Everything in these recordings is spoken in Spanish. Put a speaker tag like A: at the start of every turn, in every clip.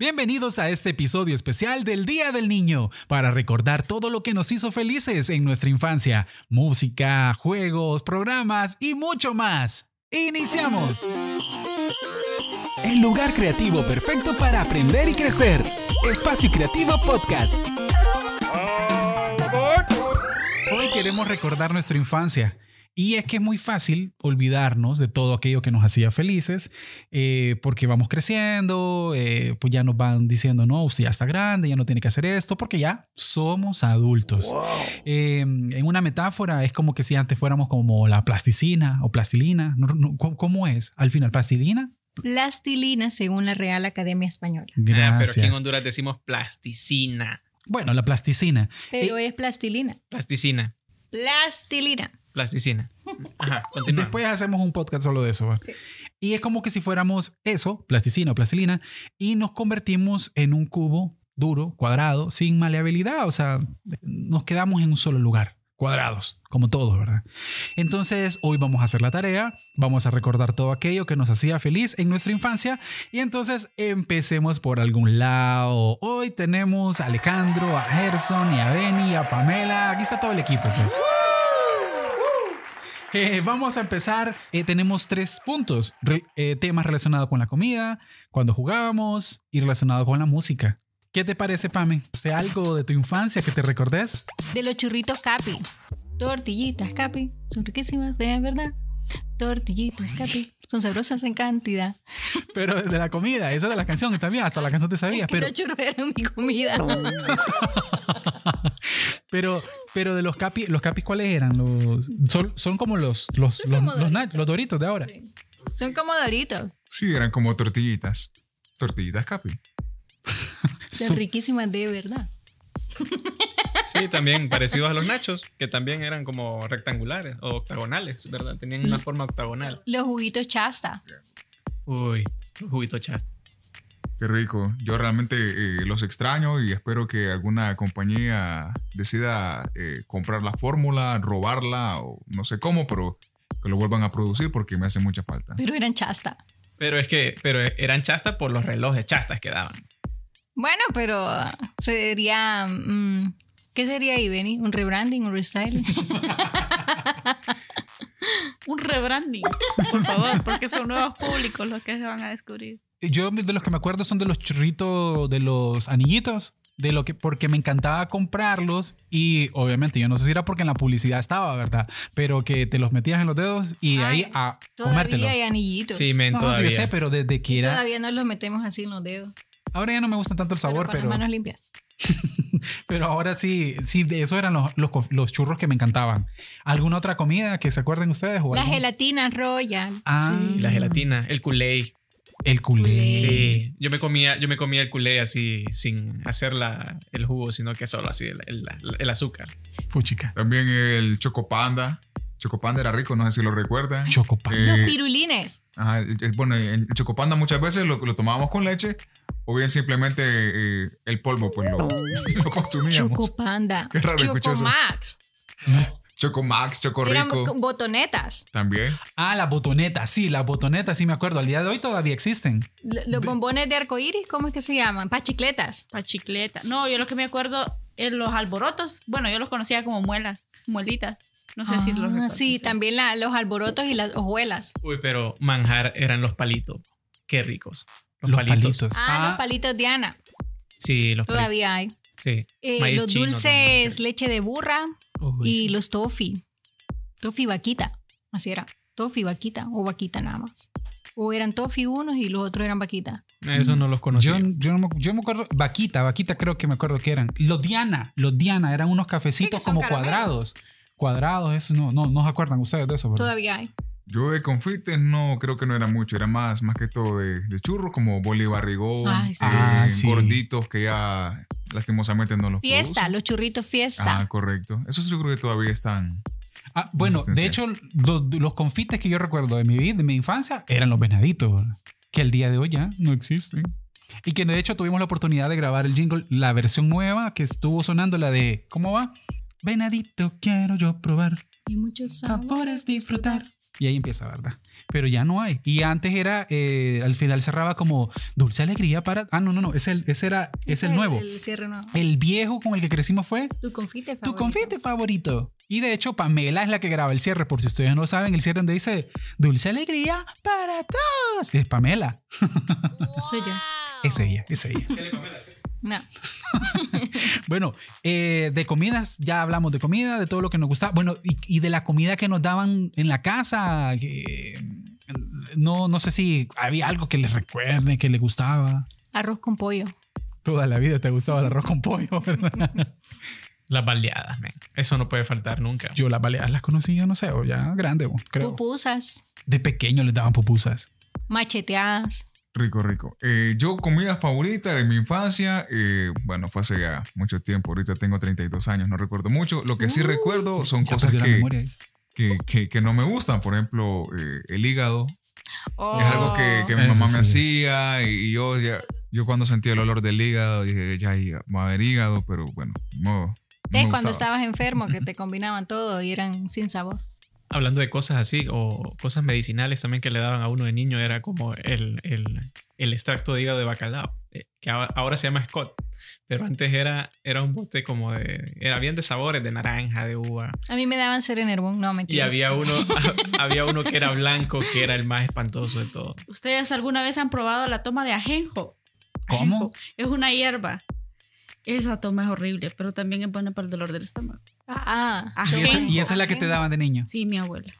A: Bienvenidos a este episodio especial del Día del Niño, para recordar todo lo que nos hizo felices en nuestra infancia, música, juegos, programas y mucho más. ¡Iniciamos! El lugar creativo perfecto para aprender y crecer. Espacio Creativo Podcast. Hoy queremos recordar nuestra infancia. Y es que es muy fácil olvidarnos de todo aquello que nos hacía felices, eh, porque vamos creciendo, eh, pues ya nos van diciendo, no, usted ya está grande, ya no tiene que hacer esto, porque ya somos adultos. Eh, en una metáfora es como que si antes fuéramos como la plasticina o plastilina. No, no, ¿cómo, ¿Cómo es? Al final, plastilina.
B: Plastilina según la Real Academia Española.
A: Gracias.
C: Ah, pero aquí en Honduras decimos plasticina.
A: Bueno, la plasticina.
B: Pero es plastilina.
C: Plasticina.
B: Plastilina.
C: Plasticina. Ajá, continúa.
A: Después hacemos un podcast solo de eso. Y es como que si fuéramos eso, plasticina o plastilina, y nos convertimos en un cubo duro, cuadrado, sin maleabilidad. O sea, nos quedamos en un solo lugar, cuadrados, como todos, ¿verdad? Entonces, hoy vamos a hacer la tarea, vamos a recordar todo aquello que nos hacía feliz en nuestra infancia, y entonces empecemos por algún lado. Hoy tenemos a Alejandro, a Gerson, y a Benny, a Pamela. Aquí está todo el equipo, pues. Eh, vamos a empezar. Eh, tenemos tres puntos. Eh, temas relacionados con la comida, cuando jugábamos y relacionado con la música. ¿Qué te parece, Pame? O sea, algo de tu infancia que te recordes.
B: De los churritos Capi. Tortillitas Capi. Son riquísimas, de verdad. Tortillitas Capi. Son sabrosas en cantidad.
A: Pero de la comida, eso de la canción también, hasta la canción te sabías.
B: Que
A: Pero,
B: los churros eran mi comida.
A: pero, pero de los capis, ¿los capis cuáles eran? Los, son, son como los, los,
B: Son
A: los,
B: como
A: los, nach-
B: doritos.
A: los doritos de ahora.
B: Son como doritos.
D: Sí, eran como tortillitas. Tortillitas, Capi.
B: Son
A: Son-
B: riquísimas, de verdad.
C: Sí, también parecidos a los nachos, que también eran como rectangulares o octagonales, ¿verdad? Tenían una forma octagonal.
B: Los juguitos chasta.
C: Uy, juguito chasta.
D: Qué rico. Yo realmente eh, los extraño y espero que alguna compañía decida eh, comprar la fórmula, robarla o no sé cómo, pero que lo vuelvan a producir porque me hace mucha falta.
B: Pero eran chasta.
C: Pero es que pero eran chasta por los relojes chastas que daban.
B: Bueno, pero sería. mm, ¿Qué sería ahí, Benny? ¿Un rebranding? ¿Un restyling?
E: un rebranding, por favor, porque son nuevos públicos los que se van a descubrir.
A: Yo de los que me acuerdo son de los churritos, de los anillitos, de lo que porque me encantaba comprarlos y obviamente yo no sé si era porque en la publicidad estaba, ¿verdad? Pero que te los metías en los dedos y
B: Ay,
A: ahí a comértelo.
B: Todavía hay anillitos.
C: Sí, men,
A: No, sí,
C: todavía.
A: yo sé, pero desde que
B: Y
A: era
B: todavía no los metemos así en los dedos.
A: ahora ya no me gusta tanto el sabor,
B: pero con
A: pero
B: las manos limpias.
A: pero ahora sí, sí, de eso eran los, los, los churros que me encantaban. ¿Alguna otra comida que se acuerden ustedes? o
B: La
A: algún-
B: gelatina royal.
A: Ah,
C: Sí, la gelatina, el culé.
A: El culé.
C: Sí, yo me comía, yo me comía el culé así sin hacer la, el jugo, sino que solo así el, el- el azúcar.
A: Fuchica.
D: También el chocopanda. Chocopanda era rico, no sé si lo recuerdan.
A: Chocopan.
D: Eh,
B: Los pirulines.
D: Ajá, el- el- bueno, el chocopanda muchas veces lo, lo tomábamos con leche o bien simplemente eh, el polvo, pues lo, lo consumíamos.
B: Chocopanda.
D: Qué raro escuchar eso.
B: Chocomax.
D: Chocomax,
B: Eran
D: chocorrico.
B: con botonetas.
D: También.
A: Ah, las botonetas, sí, las botonetas, sí me acuerdo. Al día de hoy todavía existen.
B: L- Los bombones de arcoíris, ¿cómo es que se llaman? Pachicletas.
E: Pa' chicleta. No, yo lo que me acuerdo en los alborotos, bueno, yo los conocía como muelas, muelitas. No sé si los
B: Ah, sí, también la- los alborotos y las hojuelas.
C: Uy, pero manjar eran los palitos. Qué ricos. Los,
A: Los
C: palitos.
A: palitos.
B: Ah, los palitos de Ana.
C: Sí, los palitos.
B: Todavía hay.
C: Sí.
B: Eh, los
C: chino
B: dulces
C: también.
B: leche de burra
A: Uy,
B: y
A: sí.
B: los toffee. Toffee vaquita. Así era. Toffee vaquita o vaquita nada más. O eran toffee unos y los otros eran vaquita.
C: Eso no los
A: Yo,
C: conocía.
A: yo, no me, yo me acuerdo, vaquita, vaquita creo que me acuerdo que eran. Los Diana, los Diana eran unos cafecitos
B: Sí,
A: como
B: caramelos.
A: cuadrados. Cuadrados, eso no, no, no se acuerdan ustedes de eso, ¿verdad?
B: Todavía hay.
D: Yo de confites no creo que no era mucho, era más, más que todo de, de churros como Bolívar Rigón,
B: Ay, sí.
D: eh,
A: Ah, sí.
D: gorditos que ya lastimosamente no los
B: Fiesta,
D: producen.
B: los churritos fiesta.
D: Ah, correcto. Esos yo creo que todavía están.
A: Ah, bueno, de hecho,
D: Existencia.
A: los, confites que yo recuerdo de mi vida, de mi infancia, eran los venaditos, que al día de hoy ya no existen. Y que de hecho tuvimos la oportunidad de grabar el jingle, la versión nueva que estuvo sonando, la de, ¿cómo va? Venadito quiero yo probar,
B: Y muchos
A: sabores disfrutar. Y ahí empieza, ¿verdad? Pero ya no hay. Y antes era, eh, al final cerraba como dulce alegría para. Ah, no, no, no. Ese, ese era, es el nuevo.
B: El cierre nuevo.
A: El viejo con el que crecimos fue
B: Tu confite
A: tu
B: favorito.
A: confite favorito. Y de hecho, Pamela es la que graba el cierre, por si ustedes no lo saben, el cierre donde dice Dulce Alegría para todos. Es Pamela.
B: Soy yo.
A: Es ella, es ella.
B: No.
A: Bueno, eh, de comidas, ya hablamos de comida, de todo lo que nos gustaba. Bueno, y, y de la comida que nos daban en la casa. que, no, no sé si había algo que les recuerde, que les gustaba.
B: Arroz con pollo.
A: Toda la vida te gustaba el arroz con pollo, ¿verdad?
C: Las baldeadas, men. Eso no puede faltar nunca.
A: Yo las baleadas las conocí, yo no sé, o ya grande, creo.
B: Pupusas.
A: De pequeño les daban pupusas.
B: Macheteadas.
D: Rico, rico. Eh, yo, comida favorita de mi infancia, eh, bueno, fue hace ya mucho tiempo. Ahorita tengo 32 años, no recuerdo mucho. Lo que sí recuerdo son cosas que, que, que- que no me gustan. Por ejemplo, eh, el hígado.
B: Oh.
D: Es algo que, que mi
A: Eso
D: mamá me hacía y, y yo ya, yo cuando sentía el olor del hígado dije, ya, ya va a haber hígado, pero bueno, no.
B: ¿Ves
D: no
B: cuando
D: gustaba.
B: estabas enfermo que te combinaban todo y eran sin sabor?
C: Hablando de cosas así o cosas medicinales también que le daban a uno de niño, era como el, el, el extracto de hígado de bacalao, eh, que ahora, se llama Scott. Pero antes era, era un bote como de. Era bien de sabores, de naranja, de uva.
B: A mí me daban Serenerbón. No,
C: Y
B: mentira.
C: había uno, había uno que era blanco, que era el más espantoso de todo.
E: ¿Ustedes alguna vez han probado la toma de ajenjo?
A: ¿Cómo?
E: Ajenjo. Es una hierba. Esa toma es horrible, pero también es buena para el dolor del estómago.
B: Ah, ah.
A: Y esa,
E: Ajenjo,
A: y esa es la que te daban de niño.
E: Sí, mi abuela.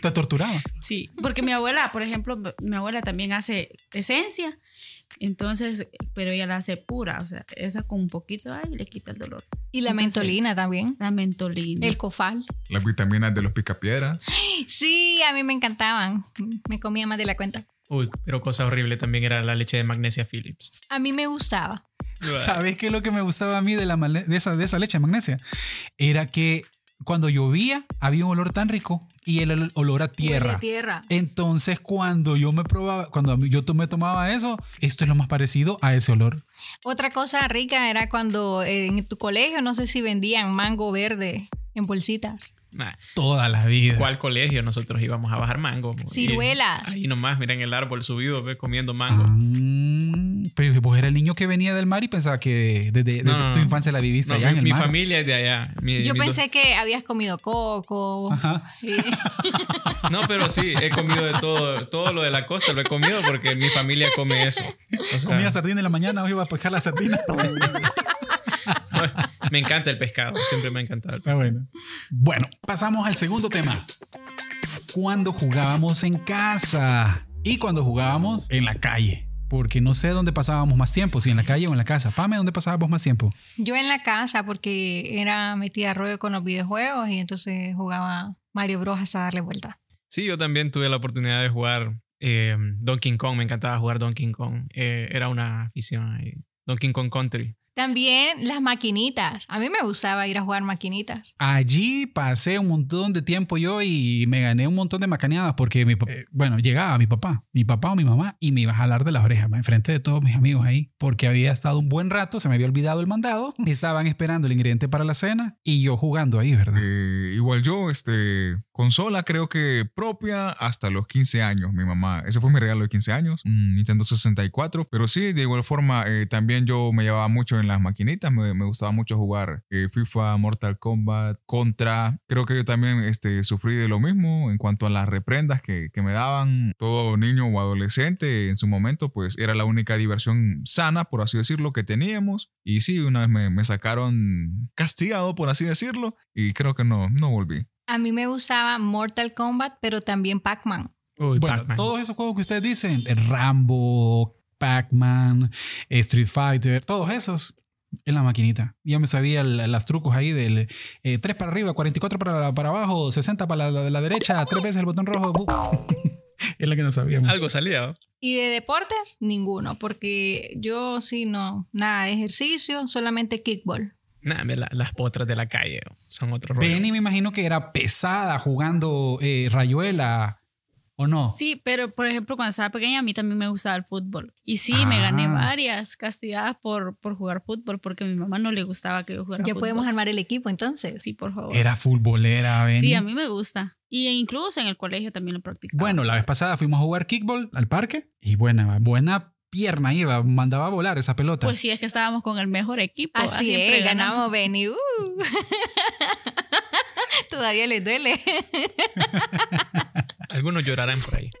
A: Te torturaba.
E: Sí, porque mi abuela, por ejemplo, mi abuela también hace esencia, entonces, pero ella la hace pura, o sea, esa con un poquito ahí le quita el dolor.
B: Y la
E: Entonces-
B: mentolina también.
E: La mentolina.
B: El cofal.
D: Las vitaminas de los picapiedras.
B: Sí, a mí me encantaban. Me comía más de la cuenta.
C: Uy, pero cosa horrible también era la leche de magnesia Phillips.
B: A mí me gustaba.
A: ¿Sabes qué es lo que me gustaba a mí de, la, de, esa, de esa leche de magnesia? Era que cuando llovía había un olor tan rico y el ol- olor a tierra.
B: Tierra.
A: Entonces, cuando yo me probaba, cuando yo me tomaba eso, esto es lo más parecido a ese olor.
B: Otra cosa rica era cuando en tu colegio, no sé si vendían mango verde en bolsitas.
C: Nah,
A: Toda la vida.
C: ¿Cuál colegio nosotros íbamos a bajar mango? Y
B: Ciruelas.
C: Ahí nomás, miren el árbol subido, ve, comiendo mango.
A: Ah, pero vos era el niño que venía del mar y pensaba que desde,
C: No, no,
A: tu
C: no.
A: infancia la viviste
C: No,
A: allá
C: mi,
A: en el
C: mi
A: mar.
C: familia es de allá. Mi-
B: Yo pensé que habías comido coco.
A: Ajá.
B: y-
C: dos- No, pero sí, he comido de todo. Todo lo de la costa lo he comido porque mi familia come eso. O sea,
A: Comía sardina en la mañana, hoy iba a pescar la sardina.
C: me encanta el pescado. Siempre me ha encantado. el
A: Está bueno. Bueno, pasamos al segundo tema. Cuando jugábamos en casa y cuando jugábamos en la calle. Porque no sé dónde pasábamos más tiempo, si en la calle o en la casa. Pame, ¿dónde pasábamos más tiempo?
B: Yo en la casa porque era metida a rollo con los videojuegos y entonces jugaba Mario Bros hasta darle vuelta.
C: Sí, yo también tuve la oportunidad de jugar eh, Donkey Kong. Me encantaba jugar Donkey Kong. Eh, era una afición ahí. Donkey Kong Country.
B: También las maquinitas. A mí me gustaba ir a jugar maquinitas.
A: Allí pasé un montón de tiempo yo y me gané un montón de macaneadas porque, mi, eh, bueno, llegaba mi papá, mi papá o mi mamá y me iba a jalar de las orejas en frente de todos mis amigos ahí porque había estado un buen rato, se me había olvidado el mandado, estaban esperando el ingrediente para la cena y yo jugando ahí, ¿verdad?
D: Eh, igual yo, este, consola creo que propia hasta los 15 años, mi mamá. Ese fue mi regalo de 15 años, un Nintendo 64. Pero sí, de igual forma, eh, también yo me llevaba mucho en las maquinitas. Me, me gustaba mucho jugar eh, FIFA, Mortal Kombat, Contra. Creo que yo también este, sufrí de lo mismo en cuanto a las reprendas que, que me daban. Todo niño o adolescente en su momento, pues era la única diversión sana, por así decirlo, que teníamos. Y sí, una vez me, me sacaron castigado, por así decirlo, y creo que no, no volví.
B: A mí me gustaba Mortal Kombat, pero también Pac-Man.
A: Bueno, todos esos juegos que ustedes dicen, eh, Rambo, Pac-Man, eh, Street Fighter, todos esos en la maquinita. Yo me sabía el- las trucos ahí del 3 para arriba, 44 para, para abajo, 60 para la, la derecha, tres veces el botón rojo. es la que no sabíamos.
C: Algo salía. ¿no?
B: Y de deportes, ninguno, porque yo sí no, nada de ejercicio, solamente kickball.
C: Nah, la- las potras de la calle son otro rollo.
A: Benny me imagino que era pesada jugando eh, rayuela. ¿O no?
E: Sí, pero por ejemplo, cuando estaba pequeña a mí también me gustaba el fútbol. Y sí, me gané
A: Ah.
E: varias castigadas por, por jugar fútbol porque a mi mamá no le gustaba que yo jugara
B: Ya
E: fútbol.
B: podemos armar el equipo entonces.
E: Sí, por favor.
A: Era futbolera, Benny.
E: Sí, a mí me gusta. Y incluso en el colegio también lo practicaba.
A: Bueno, la vez pasada fuimos a jugar kickball al parque y buena, buena pierna iba, mandaba a volar esa pelota.
E: Pues sí, es que estábamos con el mejor equipo.
B: Así
E: siempre
B: es, ganamos, Benny. Uh. Todavía les duele.
C: Algunos llorarán por ahí.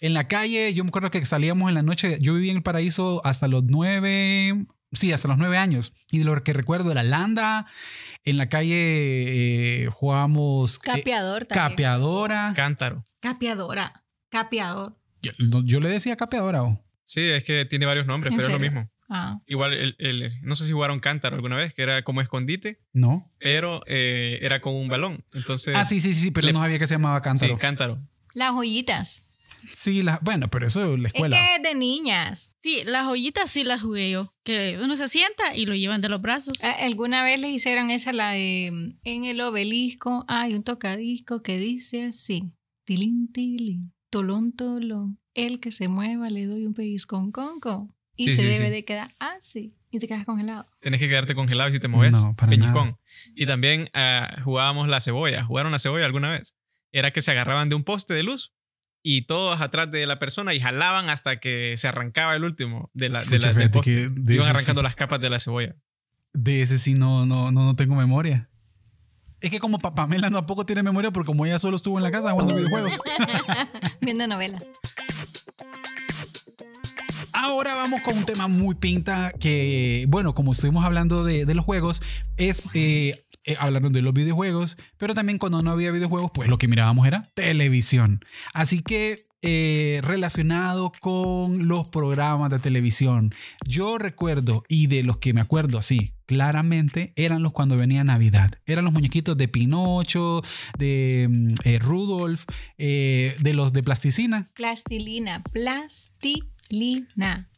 A: En la calle, yo me acuerdo que salíamos en la noche. Yo viví en el paraíso hasta los nueve. Sí, hasta los nueve años. Y de lo que recuerdo era Landa. En la calle eh, jugábamos. eh,
B: Capeador también.
A: capeadora.
C: Cántaro.
B: Capeadora. Capeador.
A: Yo, le decía capeadora. ¿o?
C: Sí, es que tiene varios nombres,
B: ¿En
C: pero es lo mismo.
B: Ah.
C: Igual, el, el- no sé si jugaron cántaro alguna vez, que era como escondite,
A: No.
C: pero eh, era con un balón. Entonces,
A: Ah, sí, sí, sí, pero
C: le-
A: no sabía que se llamaba
C: sí,
A: cántaro.
C: cántaro.
B: Las joyitas.
A: Sí, la, bueno, pero eso en la
B: Es
A: escuela.
B: que es de niñas.
E: Sí, las joyitas sí las jugué yo. Que uno se sienta y lo llevan de los brazos.
B: Eh, ¿Alguna vez les hicieron esa, la de en el obelisco hay un tocadisco que dice así: Tilín, tilín, tolón, tolón. El que se mueva le doy un pellizcón, con, con. Y
C: Sí,
B: se
C: sí,
B: debe
C: sí.
B: de quedar así. Y te quedas congelado.
C: Tienes que quedarte congelado y si te mueves,
A: No, para
C: peñicón. Y también ah, jugábamos la cebolla. ¿Jugaron la cebolla alguna vez? Era que se agarraban de un poste de luz y todos atrás de la persona y jalaban hasta que se arrancaba el último de la, de la- del poste.
A: de
C: Iban arrancando
A: sí-
C: las capas de la cebolla.
A: De ese sí no, no, no, no tengo memoria. Es que como Pa- Pamela tampoco tiene memoria porque como ella solo estuvo en la casa jugando videojuegos.
B: Viendo novelas.
A: Ahora vamos con un tema muy pinta que, bueno, como estuvimos hablando de, de los juegos, es eh, eh, hablando de los videojuegos, pero también cuando no había videojuegos, pues lo que mirábamos era televisión. Así que eh, relacionado con los programas de televisión, yo recuerdo, y de los que me acuerdo así, claramente, eran los cuando venía Navidad. Eran los muñequitos de Pinocho, de mm, eh, Rudolf, eh, de los de plasticina.
B: Plastilina. Plastilina.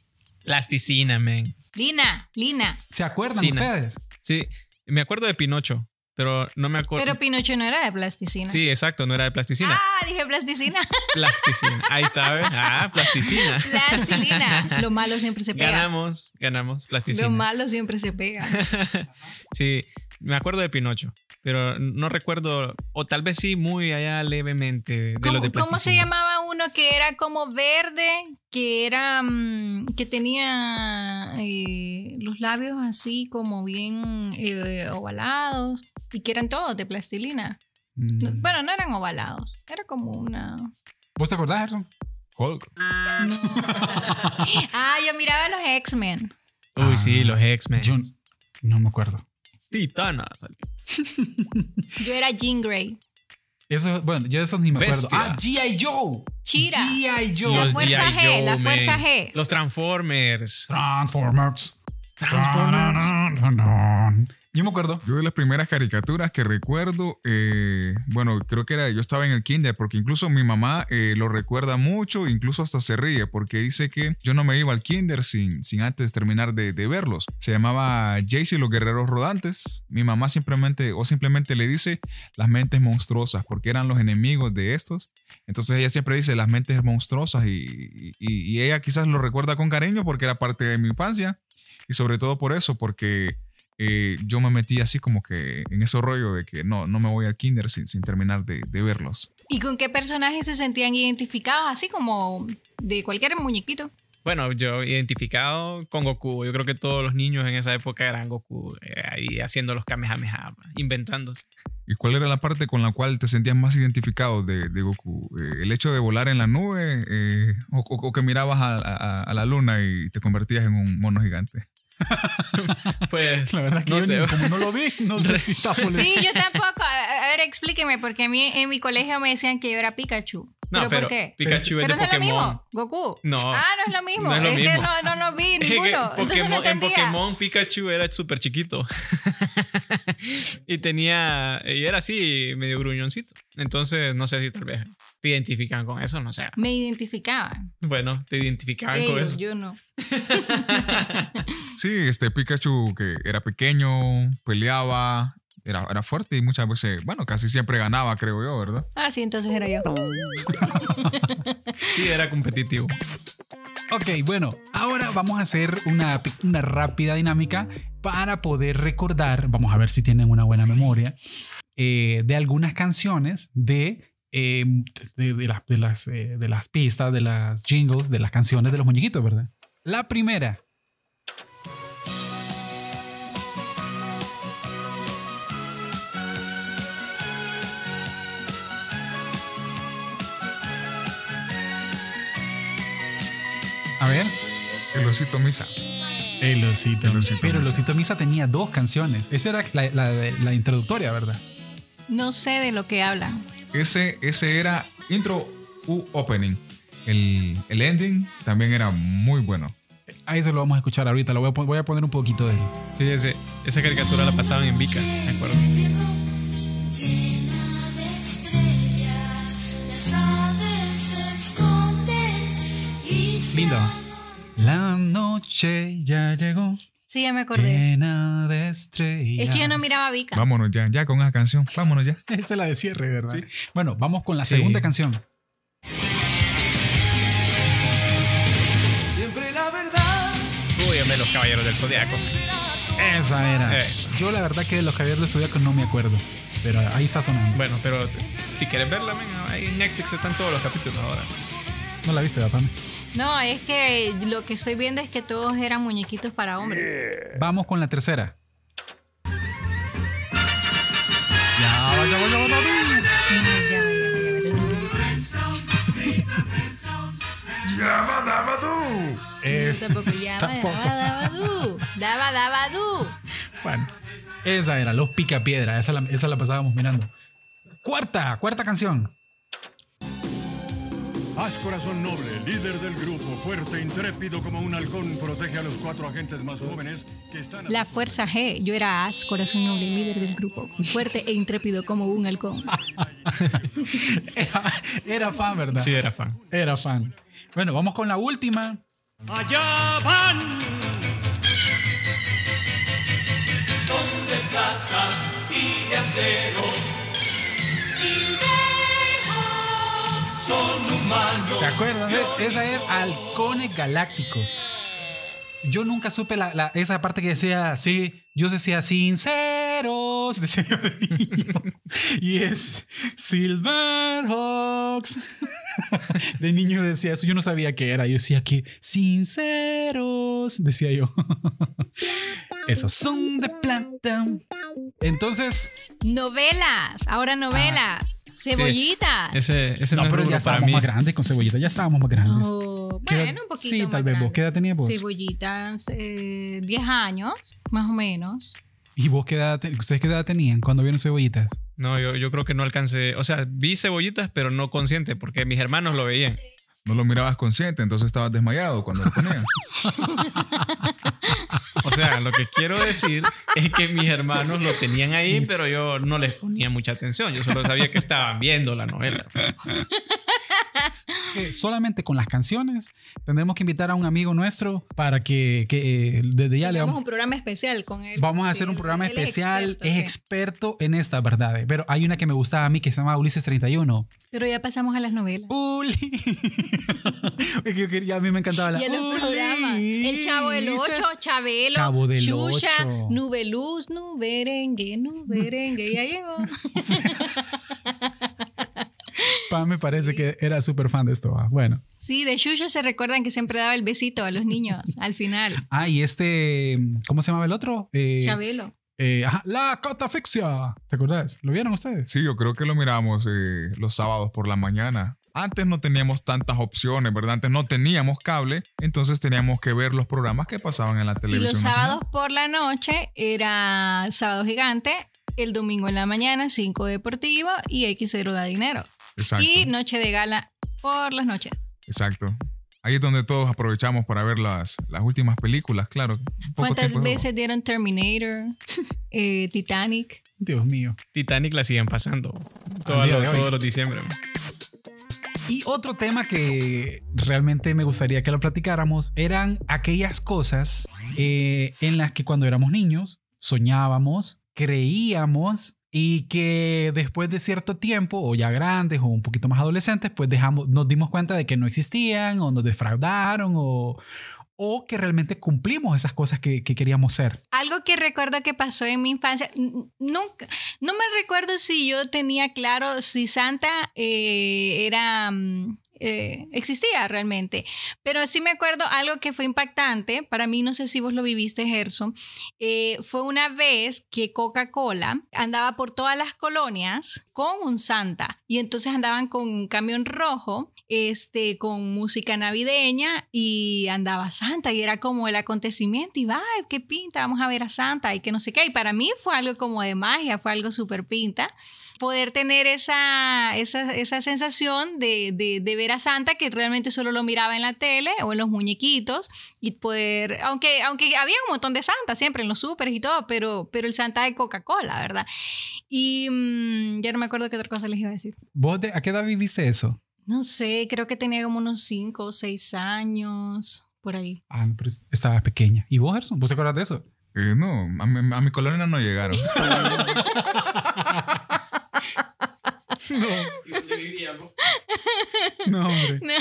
C: Plasticina, man.
B: Lina. Lina.
A: ¿Se acuerdan
C: Sina.
A: ustedes?
C: Sí, me acuerdo de Pinocho, pero no me acuerdo.
B: Pero Pinocho no era de plasticina.
C: Sí, exacto, no era de plasticina.
B: Ah, dije plasticina.
C: Plasticina. Ahí está, ¿ves? Ah, plasticina.
B: Plastilina. Lo malo siempre se pega.
C: Ganamos, ganamos. Plasticina.
B: Lo malo siempre se pega.
C: Sí, me acuerdo de Pinocho, pero no recuerdo, o tal vez sí muy allá levemente de
B: ¿Cómo,
C: los de
B: cómo se
C: plasticina.
B: llamaba uno que era como verde, que era mm, que tenía eh, los labios así como bien eh, ovalados y que eran todos de plastilina? No-
A: Mm.
B: bueno, no eran ovalados, era como una.
A: ¿Vos te acordás, Gerson?
D: Hulk.
B: Ah, yo miraba los X-Men.
C: Uy, sí,
A: Ah,
C: los X-Men.
A: Yo no me acuerdo.
C: Titana. salió.
B: Yo era Jean Grey.
A: Eso, bueno, yo de esos ni me acuerdo.
C: Bestia.
A: Ah, G.I. Joe.
B: Chira.
A: G.I. Joe.
B: La
C: Los
B: fuerza. G, la fuerza. G.
C: Los Transformers.
A: Transformers.
C: Transformers.
A: Yo me acuerdo.
D: Yo de las primeras caricaturas que recuerdo, eh, bueno, creo que era, yo estaba en el kinder, porque incluso mi mamá eh, lo recuerda mucho, incluso hasta se ríe, porque dice que yo no me iba al kinder sin, sin antes terminar de, de verlos. Se llamaba Jayce y los guerreros rodantes. Mi mamá simplemente, o simplemente le dice las mentes monstruosas, porque eran los enemigos de estos. Entonces ella siempre dice las mentes monstruosas y, y- y ella quizás lo recuerda con cariño porque era parte de mi infancia. Y sobre todo por eso, porque eh, yo me metí así como que en ese rollo de que no, no me voy al kinder sin, sin terminar de, de verlos.
B: ¿Y con qué personajes se sentían identificados? Así como de cualquier muñequito.
C: Bueno, yo identificado con Goku. Yo creo que todos los niños en esa época eran Goku. eh, ahí haciendo los Kamehameha, inventándose.
D: ¿Y cuál era la parte con la cual te sentías más identificado de, de Goku? Eh, ¿El hecho de volar en la nube eh, o, o- o que mirabas a, a- a la luna y te convertías en un mono gigante?
C: Pues,
A: La verdad que
C: no
A: yo
C: sé.
A: ni- como no lo vi, no sé si está por
B: Sí, yo tampoco. A a ver, explíqueme, porque a mí en mi colegio me decían que yo era Pikachu.
C: No,
B: ¿Pero,
C: pero
B: por qué?
C: Pikachu es
B: Pero
C: de
B: no es lo
C: Pokémon.
B: mismo. Goku.
C: No.
B: Ah, no es lo mismo.
C: No es lo
B: es que
C: mismo.
B: no, no, no vi
C: Es que
B: ninguno. Entonces no
C: Pokémon- en. Pokémon Pikachu era súper chiquito. y tenía. Y era así, medio gruñoncito. Entonces, no sé si tal vez te identifican con eso, no sé.
B: Me identificaban.
C: Bueno, te identificaban con eso.
B: yo no.
D: Sí, este Pikachu que era pequeño, peleaba, era, era fuerte y muchas veces, bueno, casi siempre ganaba, creo yo, ¿verdad?
B: Ah, sí, entonces era yo.
C: Sí, era competitivo.
A: Ok, bueno, ahora vamos a hacer una, una rápida dinámica para poder recordar, vamos a ver si tienen una buena memoria, eh, de algunas canciones de, eh, de, de las- de las, eh, de las pistas, de las jingles, de las canciones de los muñequitos, ¿verdad? La primera. A ver.
D: El osito misa.
A: El osito.
D: El osito
A: Pero el
D: Misa.
A: osito Misa tenía dos canciones. Esa era la, la- la introductoria, ¿verdad?
B: No sé de lo que hablan.
D: Ese, ese era intro u opening. El, el ending también era muy bueno.
A: A eso lo vamos a escuchar ahorita. Lo voy a, voy a poner un poquito de eso.
C: Sí, ese, esa caricatura la pasaban en Vika, me acuerdo.
A: Lindo. La noche ya llegó.
B: Sí, ya me acordé.
A: Llena de estrellas.
B: Es que yo no miraba Vika.
D: Vámonos ya, ya con esa canción. Vámonos ya.
A: Esa es la de cierre, ¿verdad? Bueno, vamos con la segunda canción.
C: Uy, hombre, los caballeros del zodiaco.
A: Esa era.
C: Esa.
A: Yo la verdad que de los caballeros del Zodíaco no me acuerdo. Pero ahí está sonando.
C: Bueno, pero si quieres verla, men, ahí en Netflix están todos los capítulos ahora.
A: No la viste, ¿verdad?
B: No, es que lo que estoy viendo es que todos eran muñequitos para hombres.
A: Vamos con la tercera. Ya, vaya, vaya, vaya.
B: Ya, ya, ya, ya, va. Yo
A: Es-
B: tampoco llama,
A: tampoco.
B: daba, daba, du. Daba, daba, du.
A: Bueno, esa era, Los Picapiedra. Esa la, esa la pasábamos mirando. Cuarta, cuarta canción.
F: Haz corazón noble, líder del grupo, fuerte e intrépido como un halcón, protege a los cuatro agentes más jóvenes que están... a
B: La fuerza G. Yo era As, corazón noble, líder del grupo. Fuerte e intrépido como un halcón.
A: Era, era fan, ¿verdad?
C: Sí, era fan.
A: Era fan. Bueno, vamos con la última.
F: ¡Allá van!
A: ¿Se acuerdan? Esa es Halcones Galácticos. Yo nunca supe la, la- esa parte que decía, sí, yo decía sinceros, decía de niño. Y es Silverhawks. De niño decía eso, yo no sabía qué era. Yo decía que sinceros, decía yo. Esos son de plata. Entonces,
B: Novelas. Ahora novelas. Cebollitas.
C: Ese, ese no,
A: pero ya
C: para
A: estábamos
C: mí.
A: más grandes con cebollita, ya estábamos más grandes.
B: Oh,
A: ¿Qué edad-
B: bueno, un poquito
A: Sí,
B: más
A: tal vez vos. ¿Qué edad tenías vos?
B: Cebollitas, eh, 10 años, más o menos.
A: ¿Y vos qué edad, te- ustedes qué edad tenían cuando vieron cebollitas?
C: No, yo, yo creo que no alcancé. O sea, vi cebollitas, pero no consciente, porque mis hermanos lo veían.
D: No lo mirabas consciente, entonces estabas desmayado cuando lo ponían.
C: O sea, lo que quiero decir es que mis hermanos lo tenían ahí, pero yo no les ponía mucha atención. Yo solo sabía que estaban viendo la novela.
A: Eh, solamente con las canciones tendremos que invitar a un amigo nuestro para que, que, eh, desde ya le vamos,
B: un programa especial con él.
A: vamos a hacer un
B: él-
A: programa
B: él
A: especial.
B: experto,
A: es
B: sí.
A: experto en estas verdades. Pero hay una que me gustaba a mí que se llama Ulises 31.
B: Pero ya pasamos a las novelas.
A: Uli. Es que yo quería- a mí me encantaba la
B: Y programas. El Chavo del 8,
A: Ulises.
B: Chabelo,
A: Chavo del
B: Xuxa,
A: Ocho.
B: Nubeluz, Nuberengue, Nuberengue. Ya llegó.
A: Pa, me parece que era súper fan de esto. ah. Bueno.
B: Sí, de Xuxa se recuerdan que siempre daba el besito a los niños al final.
A: Ah, y este, ¿cómo se llamaba el otro? Eh,
B: Chabelo.
A: eh, ajá, la catafixia. ¿Te acordás? ¿Lo vieron ustedes?
D: Sí, yo creo que lo mirábamos eh, los sábados por la mañana. Antes no teníamos tantas opciones, ¿verdad? Antes no teníamos cable, entonces teníamos que ver los programas que pasaban en la
B: Y
D: televisión.
B: los
D: nacional.
B: sábados por la noche era Sábado Gigante, el domingo en la mañana 5 Deportivo y X0 da dinero.
D: Exacto.
B: Y Noche de Gala por las noches.
D: Exacto. Ahí es donde todos aprovechamos para ver las, las últimas películas, claro. Poco
B: ¿Cuántas veces dieron Terminator, eh, Titanic?
A: Dios mío.
C: Titanic la siguen pasando todos los, todos los diciembre.
A: Y otro tema que realmente me gustaría que lo platicáramos eran aquellas cosas eh, en las que cuando éramos niños soñábamos creíamos y que después de cierto tiempo, o ya grandes o un poquito más adolescentes, pues dejamos, nos dimos cuenta de que no existían o nos defraudaron o, o que realmente cumplimos esas cosas que, que queríamos ser.
B: Algo que recuerdo que pasó en mi infancia, nunca, no me recuerdo si yo tenía claro si Santa eh, era... mm, eh, existía realmente, pero sí me acuerdo algo que fue impactante, para mí no sé si vos lo viviste Gerson, eh, fue una vez que Coca-Cola andaba por todas las colonias con un Santa y entonces andaban con un camión rojo este, con música navideña y andaba Santa y era como el acontecimiento y va, qué pinta, vamos a ver a Santa y que no sé qué. Y para mí fue algo como de magia, fue algo súper pinta. Poder tener esa, esa, esa sensación de, de, de ver a Santa que realmente solo lo miraba en la tele o en los muñequitos y poder, aunque, aunque había un montón de Santa siempre en los súperes y todo, pero, pero el Santa de Coca-Cola, ¿verdad? Y mm, ya no me acuerdo qué otra cosa les iba a decir.
A: ¿Vos de, a qué edad viviste eso?
B: No sé, creo que tenía como unos 5 o 6 años, por ahí.
A: Ah, no, pero es- estaba pequeña. ¿Y vos, Gerson? ¿Vos te acuerdas de eso?
D: Eh, no, a mi, a mi colonia no llegaron.
A: No, hombre.
B: No.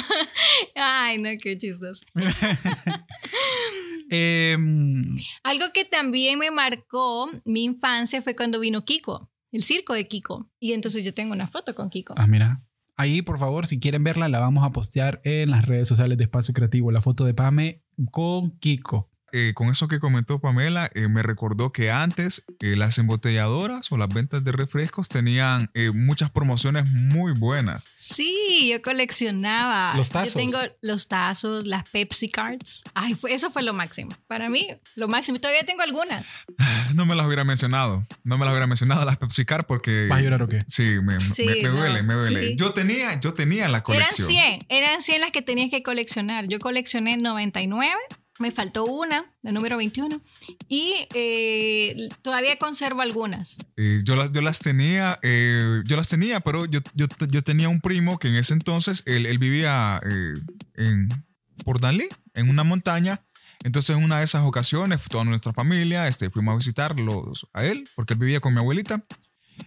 B: Ay, no, qué chistoso.
A: Em,
B: Algo que también me marcó mi infancia fue cuando vino Kiko, el circo de Kiko. Y entonces yo tengo una foto con Kiko.
A: ah, mira. Ahí, por favor, si quieren verla, la vamos a postear en las redes sociales de Espacio Creativo. La foto de Pame con Kiko.
D: Eh, con eso que comentó Pamela, eh, me recordó que antes eh, las embotelladoras o las ventas de refrescos tenían eh, muchas promociones muy buenas.
B: Sí, yo coleccionaba.
A: Los tazos.
B: Yo tengo los tazos, las Pepsi Cards. Ay, fue, eso fue lo máximo. Para mí, lo máximo. Y Todavía tengo algunas.
D: No me las hubiera mencionado. No me las hubiera mencionado las Pepsi Car porque...
A: ¿Vas a llorar o qué?
D: Sí, me,
B: Sí,
D: me- me
B: no,
D: duele, me duele.
B: sí.
D: Yo tenía, yo tenía la
B: Eran
D: colección.
B: 100, eran 100 las que tenías que coleccionar. Yo coleccioné 99, me faltó una, la número 21, y eh, todavía conservo algunas.
D: Eh, yo, las, yo las tenía, eh, yo las tenía, pero yo, yo, yo tenía un primo que en ese entonces él, vivía en por Danlí, en una montaña. Entonces, en una de esas ocasiones, toda nuestra familia, este, fuimos a visitarlos a él, porque él vivía con mi abuelita.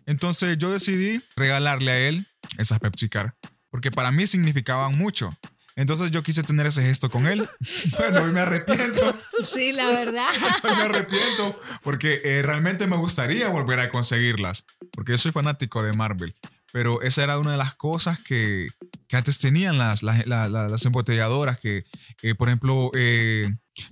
D: Entonces, yo decidí regalarle a él esas Pepsi Car, porque para mí significaban mucho. Entonces, yo quise tener ese gesto con él. bueno, hoy me arrepiento.
B: Sí, la verdad.
D: Hoy me arrepiento porque eh, realmente me gustaría volver a conseguirlas, porque yo soy fanático de Marvel. Pero esa era una de las cosas que, que antes tenían las, las, la- la- las embotelladoras, que, eh, por ejemplo, eh,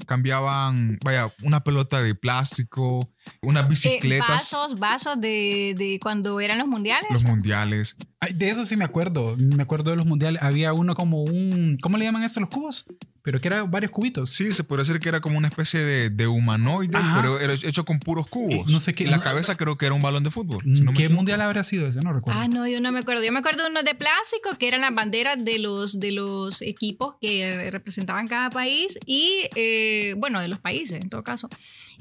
D: cambiaban, vaya, una pelota de plástico, unas
B: Eh,
D: bicicletas,
B: vasos, vasos de, de cuando eran los mundiales.
D: los mundiales.
A: Ay, de eso sí me acuerdo. Me acuerdo de los mundiales. Había uno como un. ¿Cómo le llaman eso los cubos? Pero que eran varios cubitos.
D: Sí, se puede decir que era como una especie de, de humanoide,
A: Ajá.
D: pero era hecho con puros cubos.
A: Eh, no sé qué-
D: la
A: no-
D: cabeza creo que era un balón de fútbol. si no
A: ¿Qué mundial habrá sido ese? No recuerdo.
B: Ah, no, yo no me acuerdo. Yo me acuerdo de unos de plástico que eran las banderas de los, de los equipos que representaban cada país y, eh, bueno, de los países en todo caso.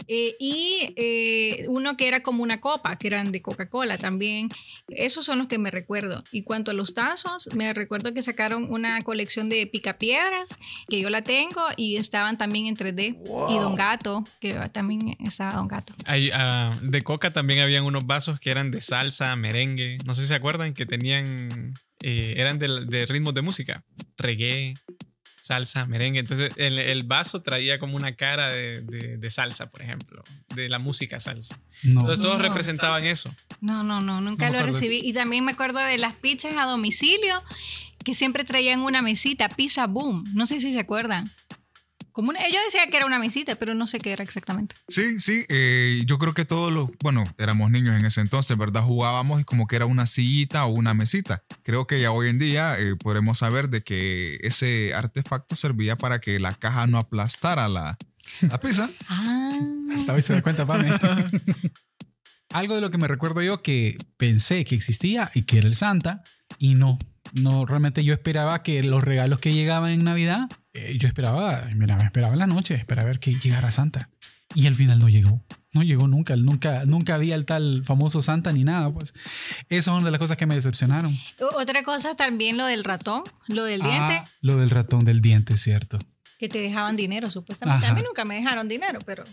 B: Eh, y eh, uno que era como una copa, que eran de Coca-Cola también. Esos son los que me recuerdo. Y cuanto a los tazos, me recuerdo que sacaron una colección de picapiedras, que yo la tengo, y estaban también en 3D. Y Don Gato, que también estaba Don Gato.
C: Hay, ah, de coca también habían unos vasos que eran de salsa, merengue. No sé si se acuerdan que tenían. eh, eran de, de ritmos de música. Reggae, salsa, merengue. Entonces el, el vaso traía como una cara de, de- de salsa, por ejemplo. De la música salsa.
A: no.
C: Entonces todos
B: No.
C: representaban eso.
B: No, no, no, nunca lo recibí. Y también me acuerdo de las pizzas a domicilio que siempre traían una mesita, Pizza Boom. No sé si se acuerdan. Como una, yo decía que era una mesita, pero no sé qué era exactamente.
D: Sí, sí, eh, yo creo que todos los, bueno, éramos niños en ese entonces, ¿verdad? Jugábamos y como que era una sillita o una mesita. Creo que ya hoy en día eh, podremos saber de que ese artefacto servía para que la caja no aplastara la, la pizza.
B: Ah.
A: Hasta hoy se da cuenta, Pame. Algo de lo que me recuerdo yo que pensé que existía y que era el Santa y no. No, realmente yo esperaba que los regalos que llegaban en Navidad, eh, yo esperaba, mira, me esperaba en la noche, esperaba ver que llegara Santa. Y al final no llegó. No llegó nunca, nunca, nunca había el tal famoso Santa ni nada, pues. Eso es una de las cosas que me decepcionaron.
B: Otra cosa también lo del ratón, lo del diente,
A: Ah, lo del ratón del diente, cierto.
B: que te dejaban dinero supuestamente. A
A: Ajá.
B: mí nunca me dejaron dinero, pero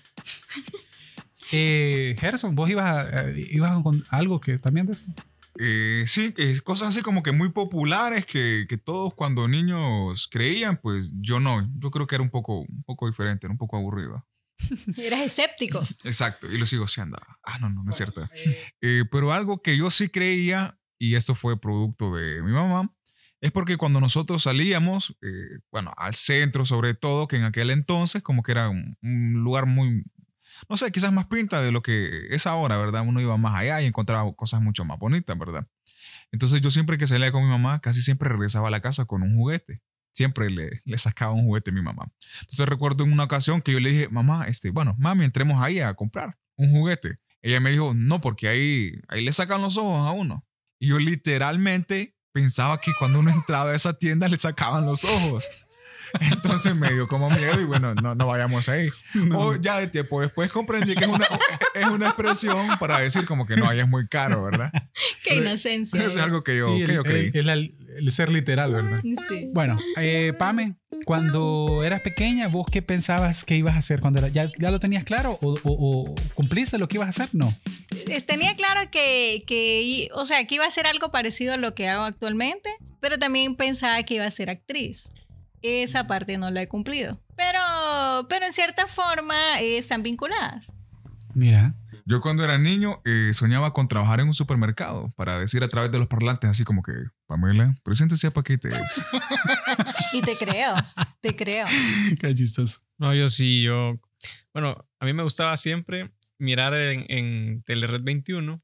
A: Eh, Gerson, vos ibas a, eh, ibas a con algo que también de eso.
D: Eh, sí, eh, cosas así como que muy populares que, que todos cuando niños creían, pues yo no. Yo creo que era un poco, un poco diferente, era un poco aburrido.
B: Eras escéptico.
D: Exacto, y lo sigo siendo. Ah, no, no, no es cierto. Eh, pero algo que yo sí creía, y esto fue producto de mi mamá, es porque cuando nosotros salíamos, eh, bueno, al centro sobre todo, que en aquel entonces como que era un, un lugar muy, no sé, quizás más pinta de lo que es ahora, ¿verdad? Uno iba más allá y encontraba cosas mucho más bonitas, ¿verdad? Entonces yo siempre que salía con mi mamá, casi siempre regresaba a la casa con un juguete. Siempre le, le sacaba un juguete a mi mamá. Entonces recuerdo en una ocasión que yo le dije, mamá, este, bueno, mami, entremos ahí a comprar un juguete. Ella me dijo, no, porque ahí, ahí le sacan los ojos a uno. Y yo literalmente pensaba que cuando uno entraba a esa tienda le sacaban los ojos. Entonces me dio como miedo y bueno, no, no vayamos ahí. O ya de tiempo después comprendí que es una, es una expresión para decir como que no, ahí es muy caro, ¿verdad?
B: Qué inocencia.
D: Eso es algo que yo,
A: Sí,
D: que
A: el,
D: yo creí.
A: el- el- el ser literal, ¿verdad?
B: Sí.
A: Bueno, eh, Pame, cuando eras pequeña, ¿vos qué pensabas que ibas a hacer cuando era, ya, ya lo tenías claro o, o- o cumpliste lo que ibas a hacer? No.
B: Es- Tenía claro que, que, i- o sea, que iba a ser algo parecido a lo que hago actualmente, pero también pensaba que iba a ser actriz. Esa parte no la he cumplido. Pero, pero en cierta forma eh, están vinculadas.
A: Mira,
D: Yo cuando era niño eh, soñaba con trabajar en un supermercado para decir a través de los parlantes así como que, Pamela, preséntese a paquetes.
B: Y te creo, te creo.
A: qué chistoso.
C: No, yo sí, yo. Bueno, a mí me gustaba siempre mirar en, en Telered 21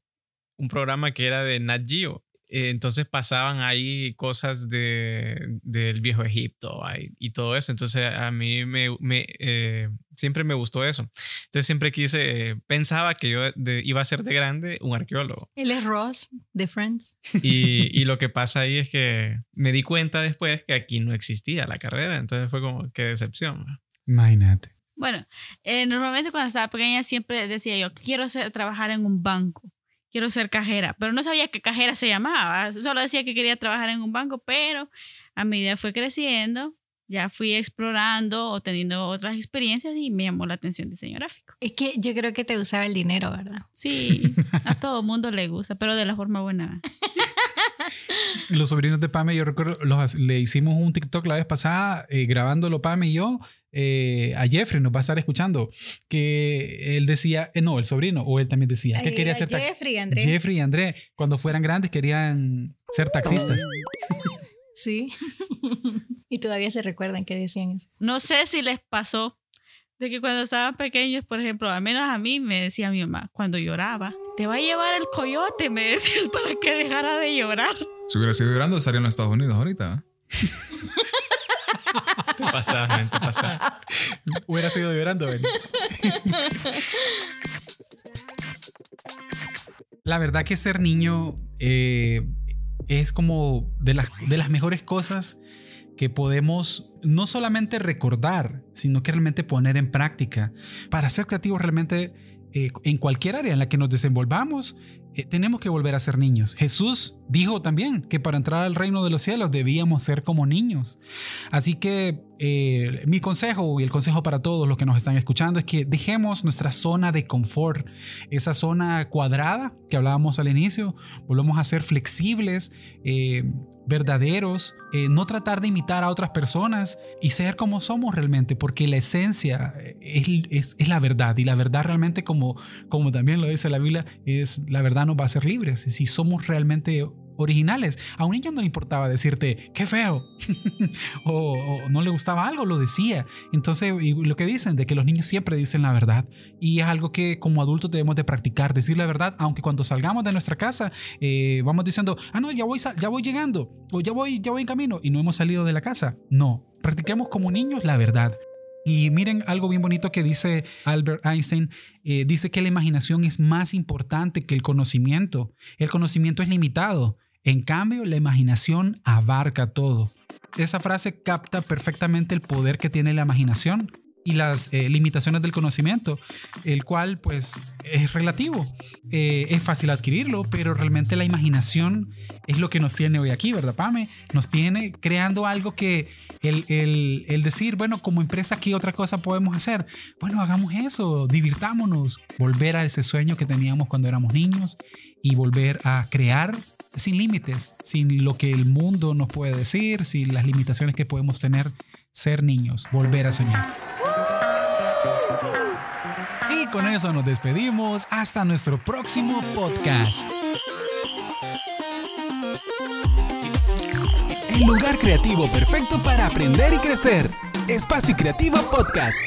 C: un programa que era de Nat Geo. Eh, Entonces pasaban ahí cosas de, del viejo Egipto ahí, y todo eso. Entonces a mí me, me, eh, siempre me gustó eso. Entonces siempre quise, eh, pensaba que yo de- iba a ser de grande un arqueólogo.
B: Él es Ross de Friends.
C: Y, y lo que pasa ahí es que me di cuenta después que aquí no existía la carrera. Entonces fue como, qué decepción.
A: Imagínate.
E: Bueno, eh, normalmente cuando estaba pequeña siempre decía yo, quiero ser, trabajar en un banco, quiero ser cajera, pero no sabía que cajera se llamaba, solo decía que quería trabajar en un banco, pero a medida fue creciendo, ya fui explorando o teniendo otras experiencias y me llamó la atención diseño gráfico.
B: Es que yo creo que te usaba el dinero, ¿verdad?
E: Sí, a todo mundo le gusta, pero de la forma buena.
A: Los sobrinos de Pame, yo recuerdo, los, le hicimos un TikTok la vez pasada, eh, grabándolo Pame y yo. Eh, a Jeffrey nos va a estar escuchando que él decía, eh, no, el sobrino, o él también decía que quería ser taxista.
B: Jeffrey, André.
A: Jeffrey y André, cuando fueran grandes, querían ser taxistas.
B: Sí. y todavía se recuerdan que decían eso.
E: No sé si les pasó de que cuando estaban pequeños, por ejemplo, al menos a mí me decía mi mamá, cuando lloraba, te va a llevar el coyote, me decía, para que dejara de llorar.
D: Si hubiera sido llorando, estaría en los Estados Unidos ahorita.
C: Te pasas, men, te pasas.
A: Hubiera sido llorando, ven. La verdad que ser niño eh, es como de las, de las mejores cosas que podemos no solamente recordar, sino que realmente poner en práctica. Para ser creativos realmente eh, en cualquier área en la que nos desenvolvamos, eh, tenemos que volver a ser niños. Jesús dijo también que para entrar al reino de los cielos debíamos ser como niños. Así que eh, mi consejo y el consejo para todos los que nos están escuchando es que dejemos nuestra zona de confort, esa zona cuadrada que hablábamos al inicio, volvemos a ser flexibles, eh, verdaderos, eh, no tratar de imitar a otras personas y ser como somos realmente, porque la esencia es, la verdad y la verdad realmente como, como también lo dice la Biblia, es la verdad nos va a hacer libres. Si somos realmente originales. A un niño no le importaba decirte, qué feo, o, no le gustaba algo, lo decía. Entonces, y lo que dicen, de que los niños siempre dicen la verdad. Y es algo que como adultos debemos de practicar, decir la verdad, aunque cuando salgamos de nuestra casa eh, vamos diciendo, ah, no, ya voy, ya voy llegando, o ya voy, ya voy en camino, y no hemos salido de la casa. No, practiquemos como niños la verdad. Y miren algo bien bonito que dice Albert Einstein. eh, dice que la imaginación es más importante que el conocimiento. El conocimiento es limitado. En cambio, la imaginación abarca todo. Esa frase capta perfectamente el poder que tiene la imaginación. Y las eh, limitaciones del conocimiento, el cual pues es relativo. Eh, es fácil adquirirlo, pero realmente la imaginación es lo que nos tiene hoy aquí, ¿verdad, Pame? Nos tiene creando algo que el, el- el decir, bueno, como empresa, ¿qué otra cosa podemos hacer? Bueno, hagamos eso, divirtámonos, volver a ese sueño que teníamos cuando éramos niños y volver a crear sin límites, sin lo que el mundo nos puede decir, sin las limitaciones que podemos tener ser niños, volver a soñar. Y con eso nos despedimos hasta nuestro próximo podcast.
G: El lugar creativo perfecto para aprender y crecer. Espacio Creativo Podcast.